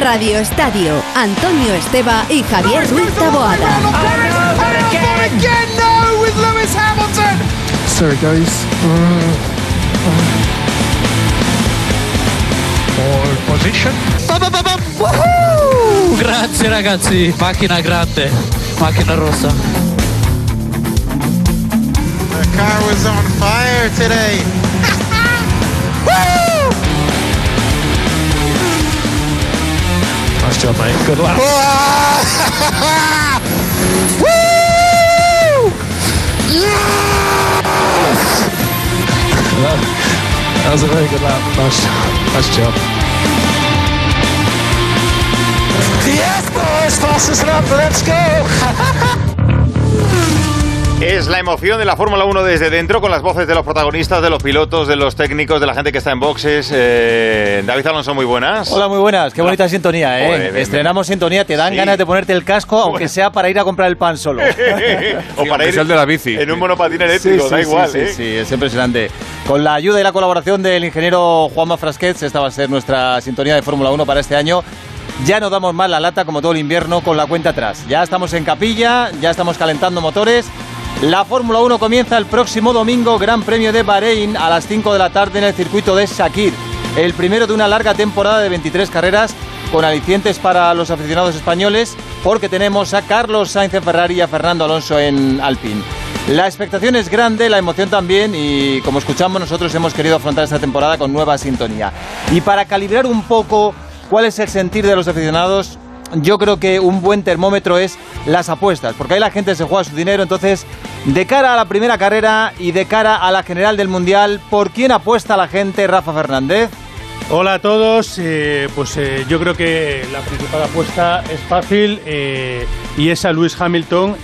Radio Estadio, Antonio Esteba y Javier Ruiz Taboada. Sorry, guys. Position. Grazie ragazzi, macchina grande, macchina rossa. The car was on fire today. Nice job, mate. Good luck. That was a very good lap. Nice, nice job. Yes, boys, fastest lap. Let's go. Es la emoción de la Fórmula 1 desde dentro, con las voces de los protagonistas, de los pilotos, de los técnicos, de la gente que está en boxes. Eh, David Alonso, muy buenas. Hola, muy buenas. Qué bonita sintonía, ¿eh? Joder, bien, Estrenamos sintonía, te dan Sí. ganas de ponerte el casco, aunque sea para ir a comprar el pan solo. o para ir el de la bici. en un monopatín eléctrico, da igual. sí, ¿eh? sí, es impresionante. Con la ayuda y la colaboración del ingeniero Juanma Frasquez, esta va a ser nuestra sintonía de Fórmula 1 para este año. Ya no damos más la lata como todo el invierno con la cuenta atrás. Ya estamos en capilla, ya estamos calentando motores. La Fórmula 1 comienza el próximo domingo, Gran Premio de Bahrein a las 5 de la tarde en el circuito de Shakir. El primero de una larga temporada de 23 carreras con alicientes para los aficionados españoles porque tenemos a Carlos Sainz en Ferrari y a Fernando Alonso en Alpine. La expectación es grande, la emoción también y como escuchamos nosotros hemos querido afrontar esta temporada con nueva sintonía. Y para calibrar un poco cuál es el sentir de los aficionados, yo creo que un buen termómetro es las apuestas, porque ahí la gente se juega su dinero, entonces de cara a la primera carrera y de cara a la general del Mundial, ¿por quién apuesta la gente, Rafa Fernández? Hola a todos, eh, pues eh, yo creo que la principal apuesta es fácil eh, y es a Lewis Hamilton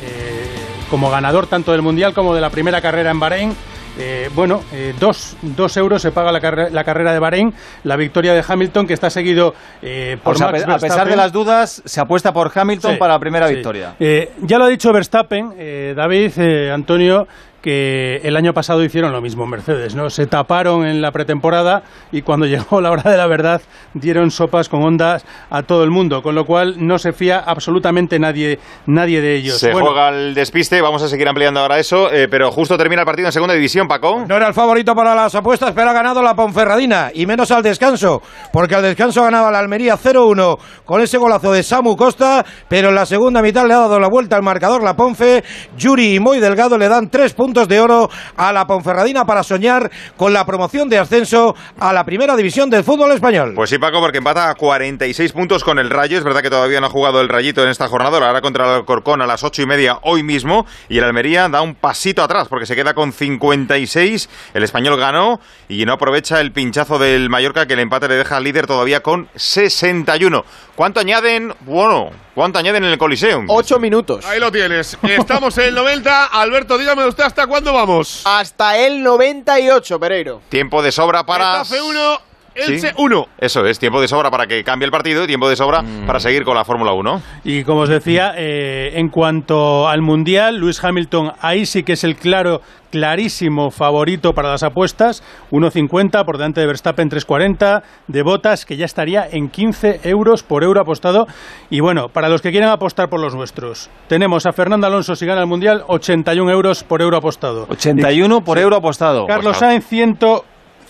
como ganador tanto del Mundial como de la primera carrera en Bahrein. Eh, bueno, eh, dos, dos euros se paga la, carre- la carrera de Bahrein, la victoria de Hamilton que está seguido eh, por O sea, Max a pe- a pesar de las dudas, se apuesta por Hamilton Sí, para la primera sí. victoria. Ya lo ha dicho Verstappen, eh, David, Antonio, que el año pasado hicieron lo mismo en Mercedes, ¿no? Se taparon en la pretemporada y cuando llegó la hora de la verdad dieron sopas con ondas a todo el mundo, con lo cual no se fía absolutamente nadie, nadie de ellos. Se Bueno, juega el despiste, vamos a seguir ampliando ahora eso, eh, pero justo termina el partido en segunda división, Paco. No era el favorito para las apuestas, pero ha ganado la Ponferradina y menos al descanso, porque al descanso ganaba la Almería 0-1 con ese golazo de Samu Costa, pero en la segunda mitad le ha dado la vuelta al marcador la Ponfe. Yuri y Moy Delgado le dan tres puntos de oro a la Ponferradina para soñar con la promoción de ascenso a la primera división del fútbol español. Pues sí, Paco, porque empata a 46 puntos con el Rayo. Es verdad que todavía no ha jugado el Rayito en esta jornada. Lo hará contra el Alcorcón a las ocho y media hoy mismo. Y el Almería da un pasito atrás porque se queda con 56. El español ganó y no aprovecha el pinchazo del Mallorca que el empate le deja al líder todavía con 61. ¿Cuánto añaden? Bueno, ¿cuánto añaden en el Coliseum? Ocho minutos. Ahí lo tienes. Estamos en el 90. Alberto, dígame usted hasta cuándo vamos. Hasta el 98, Pereiro. Tiempo de sobra para... Getafe 1, Elche 1. Eso es, tiempo de sobra para que cambie el partido y tiempo de sobra mm. para seguir con la Fórmula 1. Y como os decía, mm. eh, en cuanto al Mundial, Luis Hamilton ahí sí que es el claro, clarísimo favorito para las apuestas, 1.50 por delante de Verstappen 3.40, de Botas que ya estaría en 15 euros por euro apostado. Y bueno, para los que quieran apostar por los nuestros, tenemos a Fernando Alonso si gana el Mundial, 81 euros por euro apostado. 81 por euro apostado. Carlos Sainz, 100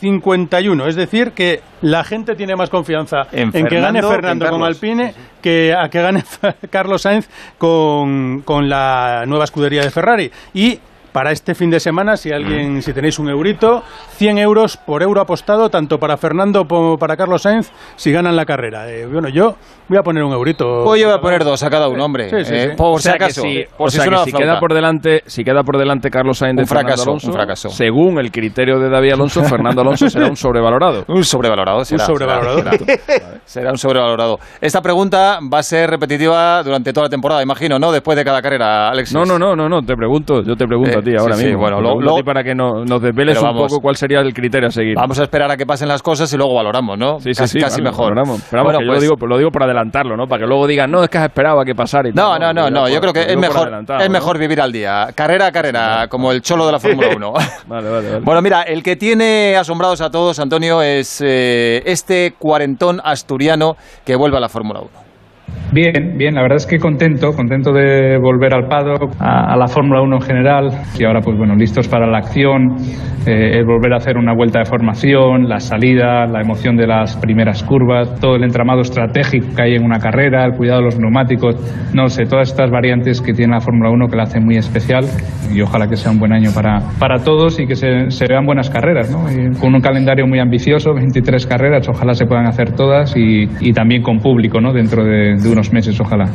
51. Es decir, que la gente tiene más confianza en, que gane Fernando con Alpine que a que gane Carlos Sainz con, con la nueva escudería de Ferrari. Y para este fin de semana, si alguien, si tenéis un eurito, 100 euros por euro apostado, tanto para Fernando como para Carlos Sainz, si ganan la carrera. Eh, bueno, yo voy a poner un eurito. Pues yo voy a poner dos a cada uno, hombre. Sí, sí, Eh, sí. Por o sea si que acaso. si, por o si sea que si queda por delante, si queda por delante Carlos Sainz de Un fracaso, Fernando Alonso, un fracaso. según el criterio de David Alonso, Fernando Alonso será un sobrevalorado. Un sobrevalorado, será. sobrevalorado. Será, será un sobrevalorado. Esta pregunta va a ser repetitiva durante toda la temporada, imagino, ¿no? Después de cada carrera, Alex. No, no, no, no, no, te pregunto, yo te pregunto Eh, ti ahora Sí, sí, mismo. bueno, Te lo- lo- ti para que no- nos desveles un vamos. poco cuál sería el criterio a seguir. Vamos a esperar a que pasen las cosas y luego valoramos, ¿no? Sí, sí, casi sí, casi vale, mejor. valoramos. Pero vamos, Bueno, que yo pues- lo, digo, lo digo por adelantarlo, ¿no? Para que luego digan, no, es que has esperado a que pasara y tal. No, no, no, Lo digo no. Yo por- creo que lo es por mejor, es ¿no? mejor vivir al día. Carrera a carrera, como el cholo de la Fórmula 1. Vale, vale, vale. Bueno, mira, el que tiene asombrados a todos, Antonio, es eh, este cuarentón asturiano que vuelve a la Fórmula 1. Bien, bien, la verdad es que contento, contento de volver al paddock, a, la Fórmula 1 en general y ahora pues bueno, listos para la acción, eh, el volver a hacer una vuelta de formación, la salida, la emoción de las primeras curvas, todo el entramado estratégico que hay en una carrera, el cuidado de los neumáticos, no sé, todas estas variantes que tiene la Fórmula 1 que la hacen muy especial y ojalá que sea un buen año para, para todos y que se, se vean buenas carreras, ¿no? Con un calendario muy ambicioso, 23 carreras, ojalá se puedan hacer todas y, y también con público, ¿no? Dentro de, de unos meses, ojalá.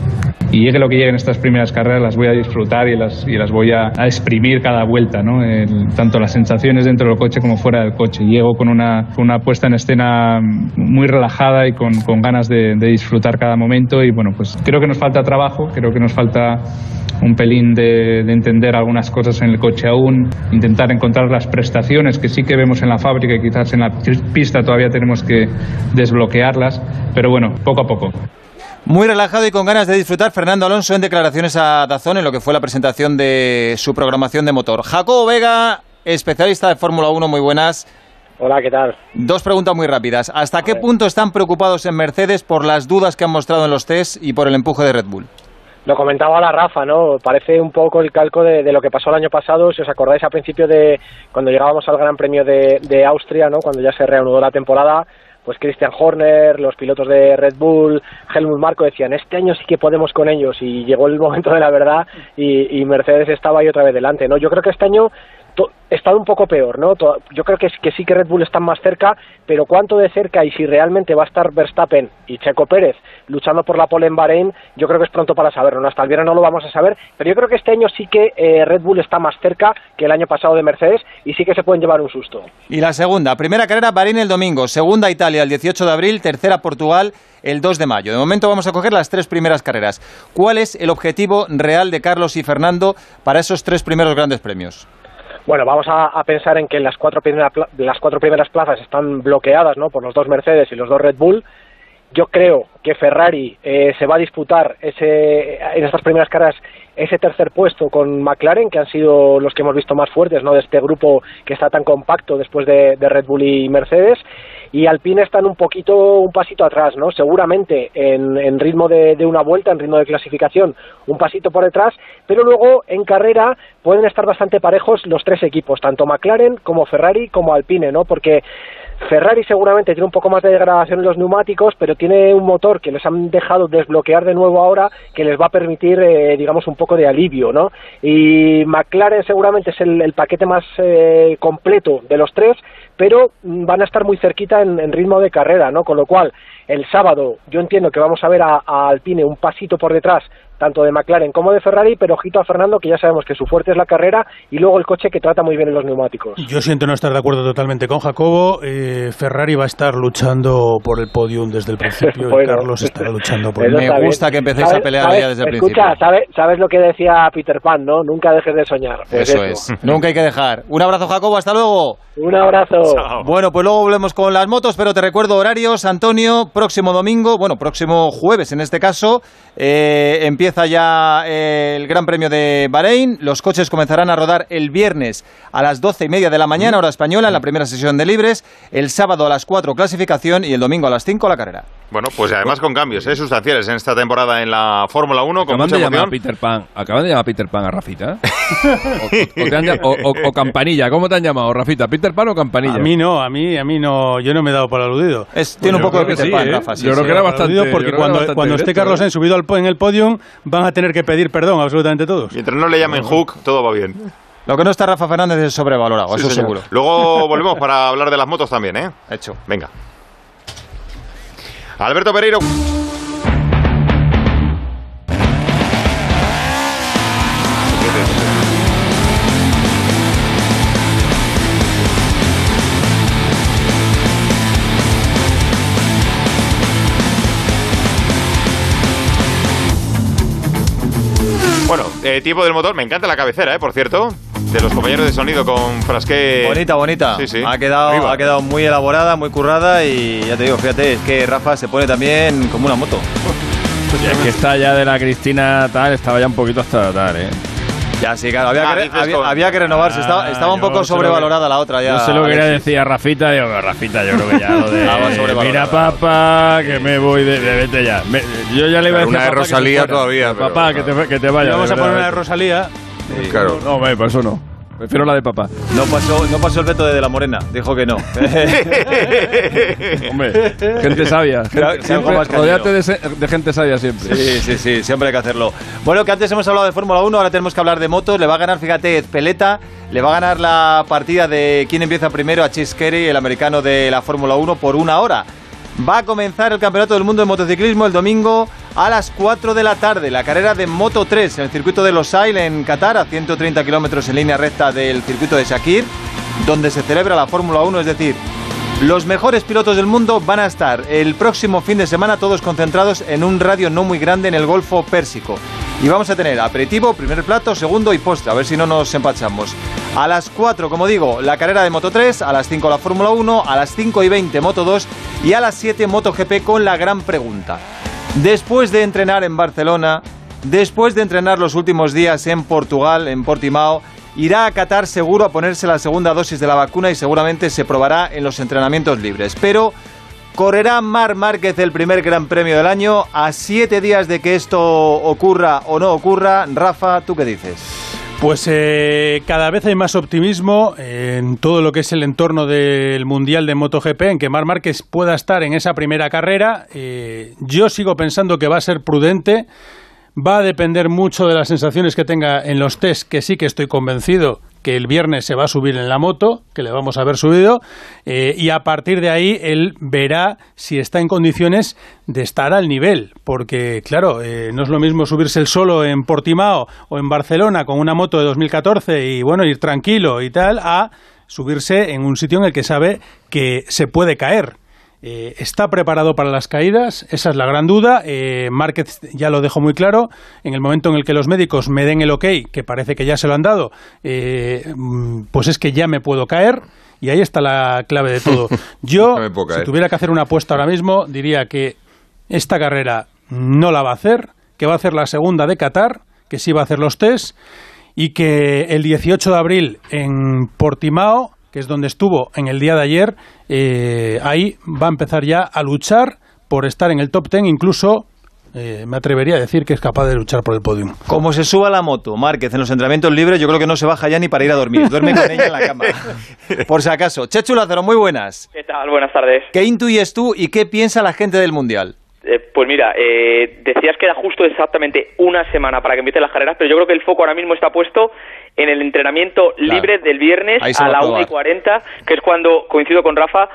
Y llegue lo que llegue en estas primeras carreras, las voy a disfrutar y las, y las voy a, a exprimir cada vuelta, ¿no? El- tanto las sensaciones dentro del coche como fuera del coche. Llego con una, una puesta en escena muy relajada y con, con ganas de, de disfrutar cada momento y bueno, pues creo que nos falta trabajo, creo que nos falta un pelín de, de entender algunas cosas en el coche aún, intentar encontrar las prestaciones que sí que vemos en la fábrica y quizás en la pista todavía tenemos que desbloquearlas, pero bueno, poco a poco. Muy relajado y con ganas de disfrutar, Fernando Alonso en declaraciones a Dazón en lo que fue la presentación de su programación de motor. Jacobo Vega, especialista de Fórmula 1, muy buenas. Hola, ¿qué tal? Dos preguntas muy rápidas. ¿Hasta qué punto están preocupados en Mercedes por las dudas que han mostrado en los test y por el empuje de Red Bull? Lo comentaba la Rafa, ¿no? Parece un poco el calco de, lo que pasó el año pasado, si os acordáis a principio de cuando llegábamos al Gran Premio de, de Austria, ¿no? Cuando ya se reanudó la temporada, pues Christian Horner, los pilotos de Red Bull, Helmut Marko decían, este año sí que podemos con ellos y llegó el momento de la verdad y, y Mercedes estaba ahí otra vez delante, ¿no? Yo creo que este año está un poco peor, ¿no? Yo creo que sí que Red Bull están más cerca, pero cuánto de cerca y si realmente va a estar Verstappen y Checo Pérez luchando por la pole en Bahrein, yo creo que es pronto para saberlo, ¿no? Hasta el viernes no lo vamos a saber, pero yo creo que este año sí que eh, Red Bull está más cerca que el año pasado de Mercedes y sí que se pueden llevar un susto. Y la segunda, primera carrera Bahrein el domingo, segunda Italia el 18 de abril, tercera Portugal el 2 de mayo. De momento vamos a coger las tres primeras carreras. ¿Cuál es el objetivo real de Carlos y Fernando para esos tres primeros grandes premios? Bueno, vamos a, a pensar en que las cuatro, primera las cuatro primeras plazas están bloqueadas ¿no? por los dos Mercedes y los dos Red Bull. Yo creo que Ferrari eh, se va a disputar ese, en estas primeras carreras ese tercer puesto con McLaren, que han sido los que hemos visto más fuertes ¿no? de este grupo que está tan compacto después de, Red Bull y Mercedes. Y Alpine están un poquito, un pasito atrás, ¿no? Seguramente en, en ritmo de, de una vuelta, en ritmo de clasificación, un pasito por detrás, pero luego en carrera pueden estar bastante parejos los tres equipos, tanto McLaren como Ferrari como Alpine, ¿no? Porque Ferrari seguramente tiene un poco más de degradación en los neumáticos, pero tiene un motor que les han dejado desbloquear de nuevo ahora, que les va a permitir, eh, digamos, un poco de alivio, ¿no? Y McLaren seguramente es el, paquete más eh, completo de los tres, pero van a estar muy cerquita en, ritmo de carrera, ¿no? Con lo cual, el sábado yo entiendo que vamos a ver a Alpine un pasito por detrás tanto de McLaren como de Ferrari, pero ojito a Fernando, que ya sabemos que su fuerte es la carrera y luego el coche que trata muy bien en los neumáticos. Yo siento no estar de acuerdo totalmente con Jacobo. Eh, Ferrari va a estar luchando por el podium desde el principio y. Carlos estará luchando por el está bien. ¿Sabes- sabes- desde el escucha, principio. ¿sabes, sabes lo que decía Peter Pan, ¿no? Nunca dejes de soñar. Pues Eso es. Nunca hay que dejar. Un abrazo, Jacobo. Hasta luego. Un abrazo. Bueno, pues luego volvemos con las motos, pero te recuerdo horarios, Antonio, próximo domingo, bueno, próximo jueves en este caso, eh, empieza ya eh, el Gran Premio de Bahrein, los coches comenzarán a rodar el viernes a las doce y media de la mañana, hora española, en la primera sesión de libres, el sábado a las 4 clasificación y el domingo a las 5 la carrera. Bueno, pues además con cambios ¿eh? sustanciales en esta temporada en la Fórmula 1, con Acaban mucha de llamar a. Peter Pan. Acaban de llamar a Peter Pan a Rafita. o, o te han o- o- o Campanilla. ¿Cómo te han llamado, Rafita? ¿Peter Pan o Campanilla? A mí no, a mí, a mí no, yo no me he dado por aludido. tiene un poco de Peter sí, Pan, ¿eh? Rafa, sí, Yo creo sí. que era bastante. porque cuando, bastante cuando esté Carlos ¿eh? Sainz subido al en el podium, van a tener que pedir perdón absolutamente todos. Mientras no le llamen Hook, todo va bien. Lo que no está Rafa Fernández es sobrevalorado, Sí, eso señor. seguro. Luego volvemos para hablar de las motos también, ¿eh? Hecho. Venga. Alberto Pereiro. Eh, tiempo del motor. Me encanta la cabecera, ¿eh? Por cierto, de los compañeros de sonido con Frasquet. Bonita, bonita. Sí, sí. Ha quedado, Arriba. ha quedado muy elaborada, muy currada y ya te digo, fíjate, es que Rafa se pone también como una moto. Y es que está ya de la Cristina tal, estaba ya un poquito hasta tal, ¿eh? Ya, sí, claro, había, Ah, que, había, con- había que renovarse. Ah, Estaba, estaba un poco sobrevalorada la otra ya. Yo se lo quería Alexis. decir a Rafita, digo, Rafita, yo creo que ya lo de. Estaba sobrevalorada. Mira, papá, que me voy de, de- vete ya. Me- yo ya le iba a decir. una de que Rosalía todavía, Papá, que te, que te vaya. Vamos a poner una de Rosalía. Claro. No, hombre, por eso no. Prefiero la de papá. No pasó, no pasó el veto de, de la Morena, dijo que no. Hombre, gente sabia. Gente, siempre, rodeate de gente sabia siempre. Sí, sí, sí, siempre hay que hacerlo. Bueno, que antes hemos hablado de Fórmula 1, ahora tenemos que hablar de motos. Le va a ganar, fíjate, Peleta, le va a ganar la partida de quién empieza primero a Chase Carey, el americano de la Fórmula 1, por una hora. Va a comenzar el Campeonato del Mundo de Motociclismo el domingo a las 4 de la tarde. La carrera de Moto 3 en el circuito de Losail en Qatar, a 130 kilómetros en línea recta del circuito de Shakir, donde se celebra la Fórmula 1, es decir, los mejores pilotos del mundo van a estar el próximo fin de semana todos concentrados en un radio no muy grande en el Golfo Pérsico. Y vamos a tener aperitivo, primer plato, segundo y postre, a ver si no nos empachamos. A las 4, como digo, la carrera de Moto 3, a las 5 la Fórmula 1, a las 5 y 20 Moto 2 y a las 7 Moto GP con la gran pregunta. Después de entrenar en Barcelona, después de entrenar los últimos días en Portugal, en Portimao, irá a Qatar seguro a ponerse la segunda dosis de la vacuna y seguramente se probará en los entrenamientos libres. Pero correrá Mar Márquez el primer Gran Premio del año a siete días de que esto ocurra o no ocurra. Rafa, ¿tú qué dices? Pues eh, cada vez hay más optimismo en todo lo que es el entorno del Mundial de MotoGP, en que Mar Márquez pueda estar en esa primera carrera. Eh, yo sigo pensando que va a ser prudente, va a depender mucho de las sensaciones que tenga en los test, que sí que estoy convencido que el viernes se va a subir en la moto, que le vamos a haber subido, eh, y a partir de ahí él verá si está en condiciones de estar al nivel, porque claro, eh, no es lo mismo subirse el solo en Portimao o en Barcelona con una moto de 2014 y bueno, ir tranquilo y tal, a subirse en un sitio en el que sabe que se puede caer. Eh, ¿Está preparado para las caídas? Esa es la gran duda. Eh, Márquez ya lo dejó muy claro. En el momento en el que los médicos me den el ok, que parece que ya se lo han dado, eh, mm, pues es que ya me puedo caer. Y ahí está la clave de todo. Yo, si tuviera que hacer una apuesta ahora mismo, diría que esta carrera no la va a hacer, que va a hacer la segunda de Qatar, que sí va a hacer los test, y que el 18 de abril en Portimao, que es donde estuvo en el día de ayer, eh, ahí va a empezar ya a luchar por estar en el top 10, incluso eh, me atrevería a decir que es capaz de luchar por el podium. Como se suba la moto, Márquez, en los entrenamientos libres, yo creo que no se baja ya ni para ir a dormir. Duerme con ella en la cama. Por si acaso. Chechu Lázaro, muy buenas. ¿Qué tal? Buenas tardes. ¿Qué intuyes tú y qué piensa la gente del Mundial? Eh, pues mira, eh, decías que era justo exactamente una semana para que empiecen las carreras, pero yo creo que el foco ahora mismo está puesto en el entrenamiento libre del viernes a la 1 y probar. 40, que es cuando, coincido con Rafa,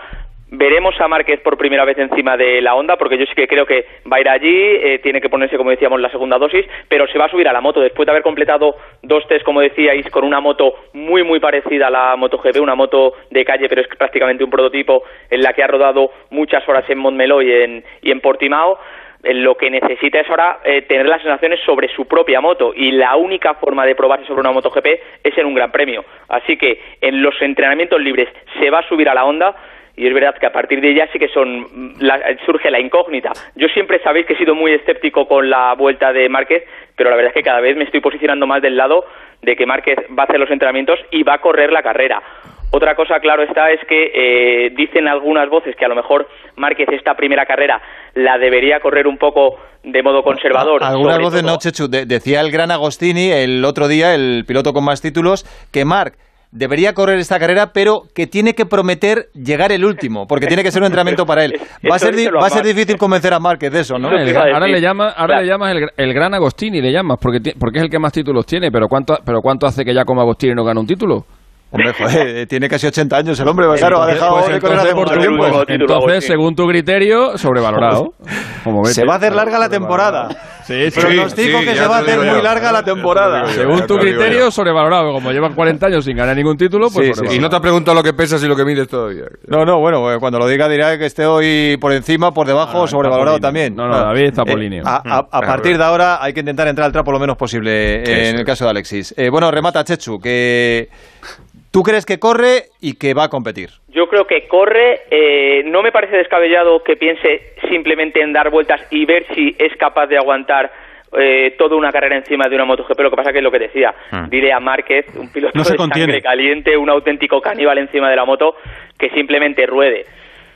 veremos a Márquez por primera vez encima de la onda, porque yo sí que creo que va a ir allí, eh, tiene que ponerse, como decíamos, la segunda dosis, pero se va a subir a la moto después de haber completado dos test, como decíais, con una moto muy, muy parecida a la MotoGP, una moto de calle, pero es prácticamente un prototipo en la que ha rodado muchas horas en Montmeló y en, y en Portimao. Eh, Lo que necesita es ahora eh, tener las sensaciones sobre su propia moto y la única forma de probarse sobre una MotoGP es en un Gran Premio. Así que en los entrenamientos libres se va a subir a la onda y es verdad que a partir de ella sí que son la- surge la incógnita. Yo siempre sabéis que he sido muy escéptico con la vuelta de Márquez, pero la verdad es que cada vez me estoy posicionando más del lado de que Márquez va a hacer los entrenamientos y va a correr la carrera. Otra cosa, claro está, es que eh, dicen algunas voces que a lo mejor Márquez esta primera carrera la debería correr un poco de modo conservador. Algunas voces todo- no, Chechu. De- decía el gran Agostini el otro día, el piloto con más títulos, que Marc debería correr esta carrera, pero que tiene que prometer llegar el último, porque tiene que ser un entrenamiento para él. Va a ser, a va a ser difícil convencer a Marquez de eso, ¿no? El ahora le llama, ahora le llamas el, gr- el gran Agostini, le llamas, porque, porque es el que más títulos tiene, pero ¿cuánto, pero ¿cuánto hace que ya como Agostini no gana un título? Hombre, joder, tiene casi 80 años el hombre, claro, ha dejado Pues de correr hace mucho tiempo. entonces, según tu criterio, sobrevalorado. Como Se va a hacer larga la temporada. Sí, sí. Pronostico que se va a hacer muy larga la temporada. Según tu criterio, sobrevalorado. Como llevan 40 años sin ganar ningún título, pues Sí, sí. Y no te ha preguntado lo que pesas y lo que mides todavía. No, no, bueno, eh, cuando lo diga dirá que esté hoy por encima, por debajo, sobrevalorado también. No, no, David está por Eh, línea. A, a- a partir de ahora hay que intentar entrar al trapo lo menos posible eh, en el caso de Alexis. Eh, bueno, remata Chechu, que tú crees que corre y que va a competir. Yo creo que corre, eh, no me parece descabellado que piense simplemente en dar vueltas y ver si es capaz de aguantar eh, toda una carrera encima de una MotoGP, lo que pasa que es lo que decía, dile a Márquez, un piloto No se de contiene. sangre caliente, un auténtico caníbal encima de la moto, que simplemente ruede.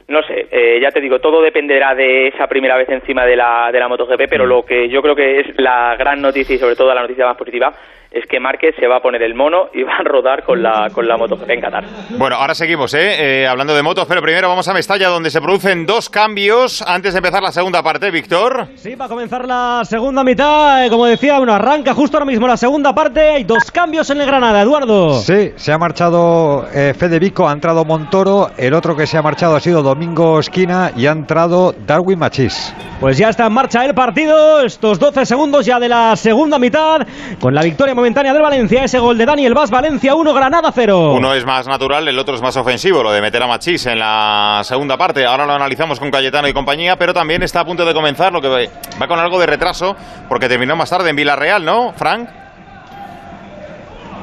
No sé, eh, ya te digo, todo dependerá de esa primera vez encima de la, de la MotoGP, pero lo que yo creo que es la gran noticia y sobre todo la noticia más positiva es que Márquez se va a poner el mono y va a rodar con la, con la MotoGP en Qatar. Bueno, ahora seguimos, ¿eh? Eh, hablando de motos, pero primero vamos a Mestalla, donde se producen dos cambios antes de empezar la segunda parte, Víctor. Sí, va a comenzar la segunda mitad. eh, como decía, bueno, arranca justo ahora mismo la segunda parte. Hay dos cambios en el Granada, Eduardo. Sí, se ha marchado eh, Fede Vico, ha entrado Montoro, el otro que se ha marchado ha sido Domingo Esquina y ha entrado Darwin Machís. Pues ya está en marcha el partido. Estos 12 segundos ya de la segunda mitad. Con la victoria momentánea del Valencia. Ese gol de Daniel Vaz, Valencia 1, Granada 0. Uno es más natural, el otro es más ofensivo, lo de meter a Machís en la segunda parte. Ahora lo analizamos con Cayetano y compañía, pero también está a punto de comenzar, lo que va con algo de retraso, porque terminó más tarde en Villarreal, ¿no, Frank?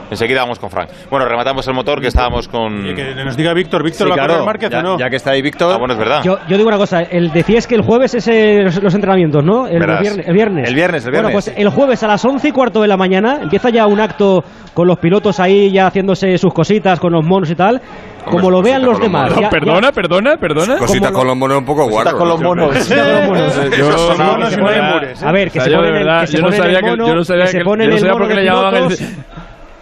Enseguida vamos con Frank. Bueno, rematamos el motor que estábamos con... Que nos diga Víctor, ¿Víctor Sí, va a claro, Márquez ya, o no? ya que está ahí Víctor. Ah, bueno, es verdad. Yo, yo digo una cosa, el, decías que el jueves es eh, los, los entrenamientos, ¿no? El, viernes, el viernes. El viernes, el viernes. Bueno, pues el jueves a las 11 y cuarto de la mañana empieza ya un acto con los pilotos ahí ya haciéndose sus cositas con los monos y tal. Como lo vean los demás. ya- ya- Perdona, perdona, perdona. Cositas con los monos un poco guarro. Cositas con los monos. A ver, que se ponen el- mono, yo no sabía que le llamaban.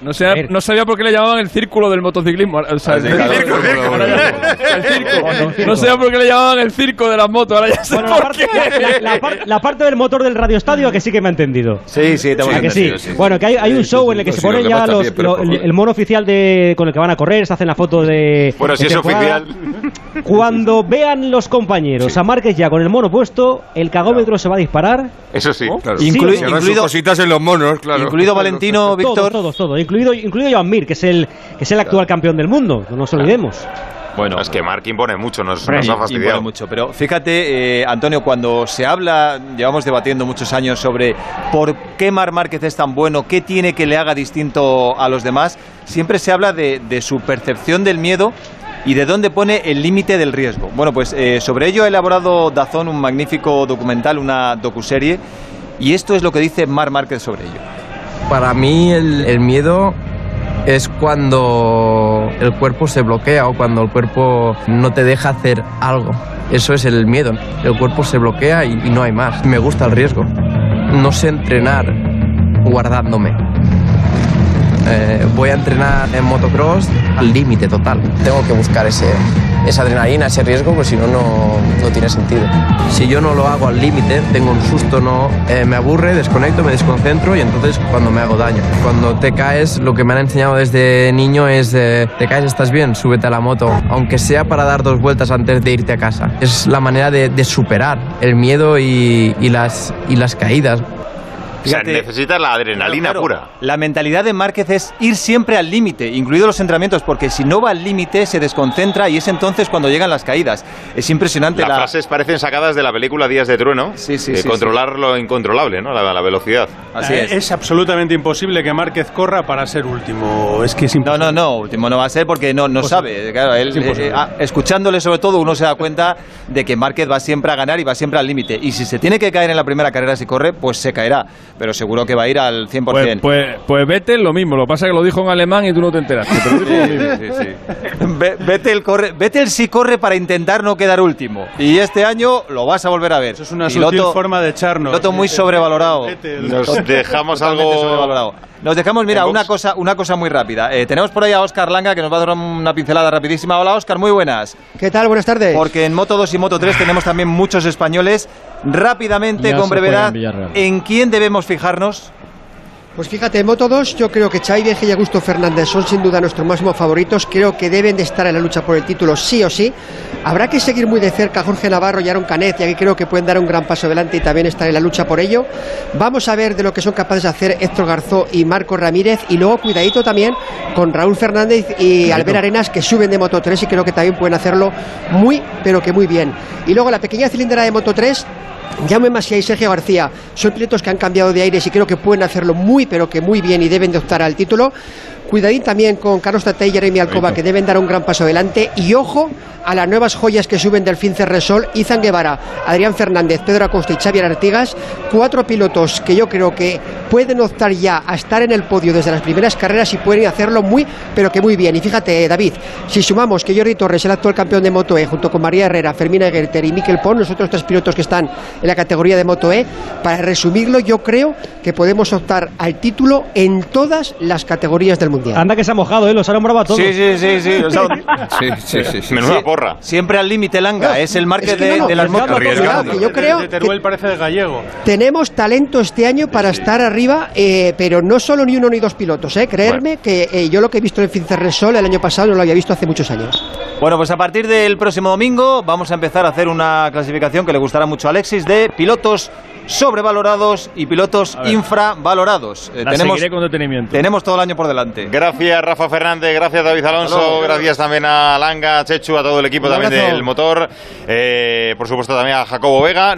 No, sé- no sabía por qué le llamaban el círculo del motociclismo. O sea, el, circo, circo. Ahora ya- el circo. No sabía por qué le llamaban el circo de las motos. Ahora ya sé Bueno, la, parte, qué. la- la- la par- la parte del motor del radioestadio que sí que me ha entendido. Sí, sí, te entendido, sí. Bueno, que hay, hay un Sí, show sí, en el que sí, se lo ya los, lo- el, mono oficial de, con el que van a correr, se hacen la foto de. Bueno, si es temporada. oficial. Cuando vean los compañeros a Márquez ya con el mono puesto, el cagómetro se va a disparar. Eso sí. Claro. Sí, Inclui- ¿o no? Que hagan sus incluido- cositas en los monos, claro. Incluido Valentino, Todos, Víctor. todos, todos. Incluido, incluido Joan Mir, que es el, que es el actual campeón del mundo. No nos olvidemos. Bueno, Es que Mark impone mucho, nos, nos ha impone fastidiado. mucho, pero fíjate, eh, Antonio, cuando se habla, llevamos debatiendo muchos años sobre por qué Mar Márquez es tan bueno, qué tiene que le haga distinto a los demás, siempre se habla de, de su percepción del miedo y de dónde pone el límite del riesgo. Bueno, pues eh, sobre ello ha elaborado Dazón un magnífico documental, una docuserie, y esto es lo que dice Mar Márquez sobre ello. Para mí el, miedo es cuando el cuerpo se bloquea o cuando el cuerpo no te deja hacer algo. Eso es el miedo. El cuerpo se bloquea y no hay más. Me gusta el riesgo. No sé entrenar guardándome. Eh, voy a entrenar en motocross al límite total. Tengo que buscar ese, esa adrenalina, ese riesgo, pues si no, no, tiene sentido. Si yo no lo hago al límite, tengo un susto, no, eh, me aburre, desconecto, me desconcentro y entonces cuando me hago daño. Cuando te caes, lo que me han enseñado desde niño es, eh, te caes, estás bien, súbete a la moto, aunque sea para dar dos vueltas antes de irte a casa. Es la manera de, de superar el miedo y, y las, y las caídas. O sea, Fíjate. necesita la adrenalina Claro, pura. La mentalidad de Márquez es ir siempre al límite, incluidos los entrenamientos, porque si no va al límite se desconcentra y es entonces cuando llegan las caídas. Es impresionante Las la... frases parecen sacadas de la película Días de Trueno. Sí, sí, de sí, controlar lo incontrolable, ¿no? La, la velocidad. Así Eh, es. absolutamente imposible que Márquez corra para ser último. Es que es No, imposible. no, no, último no va a ser porque no, no sabe. Claro, él, Es imposible. eh, ah, escuchándole sobre todo uno se da cuenta de que Márquez va siempre a ganar y va siempre al límite. Y si se tiene que caer en la primera carrera si corre, pues se caerá. Pero seguro que va a ir al 100%. Pues, pues, pues vete lo mismo. Lo que pasa es que lo dijo en alemán y tú no te enteraste. Sí, sí, sí. Ve- Vettel, corre, Vettel sí corre para intentar no quedar último. Y este año lo vas a volver a ver. Eso Es una sutil forma de echarnos. Piloto muy sobrevalorado. vete, Nos dejamos algo... sobrevalorado. Nos dejamos, mira, una cosa, una cosa muy rápida. Eh, tenemos por ahí a Oscar Langa que nos va a dar una pincelada rapidísima. Hola, Oscar, muy buenas. ¿Qué tal? Buenas tardes. Porque en Moto 2 y Moto 3 tenemos también muchos españoles. Rápidamente, Ya con brevedad, en. ¿en quién debemos fijarnos? Pues fíjate, en Moto 2 yo creo que Xavi Vieja y Augusto Fernández son sin duda nuestros máximos favoritos. Creo que deben de estar en la lucha por el título sí o sí. Habrá que seguir muy de cerca a Jorge Navarro y Aaron Canet, ya que creo que pueden dar un gran paso adelante y también estar en la lucha por ello. Vamos a ver de lo que son capaces de hacer Héctor Garzó y Marco Ramírez. Y luego cuidadito también con Raúl Fernández y Albert Arenas que suben de Moto 3 y creo que también pueden hacerlo muy, pero que muy bien. Y luego la pequeña cilindra de Moto 3 Jaume Masia y Sergio García son pilotos que han cambiado de aires y creo que pueden hacerlo muy, pero que muy bien y deben de optar al título. Cuidadín también con Carlos Tate y Jeremy Alcoba, que deben dar un gran paso adelante. Y ojo a las nuevas joyas que suben del fin Cerresol, Izan Guevara, Adrián Fernández, Pedro Acosta y Xavier Artigas. Cuatro pilotos que yo creo que pueden optar ya a estar en el podio desde las primeras carreras y pueden hacerlo muy, pero que muy bien. Y fíjate, David, si sumamos que Jordi Torres, el actual campeón de Moto E, junto con María Herrera, Fermina Gerter y Miquel Pon, los otros tres pilotos que están en la categoría de Moto E, para resumirlo, yo creo que podemos optar al título en todas las categorías del Mundial. Anda que se ha mojado, ¿eh? Los ha nombrado a todos. Sí, sí, sí, sí. Sí, sí, sí. sí. Menuda Sí. porra. Siempre al límite Langa, es el marque es que de, no, no, de las es que motos. que yo creo De Teruel parece de gallego. Tenemos talento este año para estar arriba, eh, pero no solo ni uno ni dos pilotos, eh. Creerme que eh, yo lo que he visto en Fincerresol el año pasado no lo había visto hace muchos años. Bueno, pues a partir del próximo domingo vamos a empezar a hacer una clasificación que le gustará mucho a Alexis de pilotos sobrevalorados y pilotos infravalorados. Eh, La tenemos, seguiré con detenimiento. tenemos todo el año por delante. Gracias Rafa Fernández, gracias David Alonso, luego. gracias también a Langa, a Chechu, a todo el equipo también del motor, eh, por supuesto también a Jacobo Vega.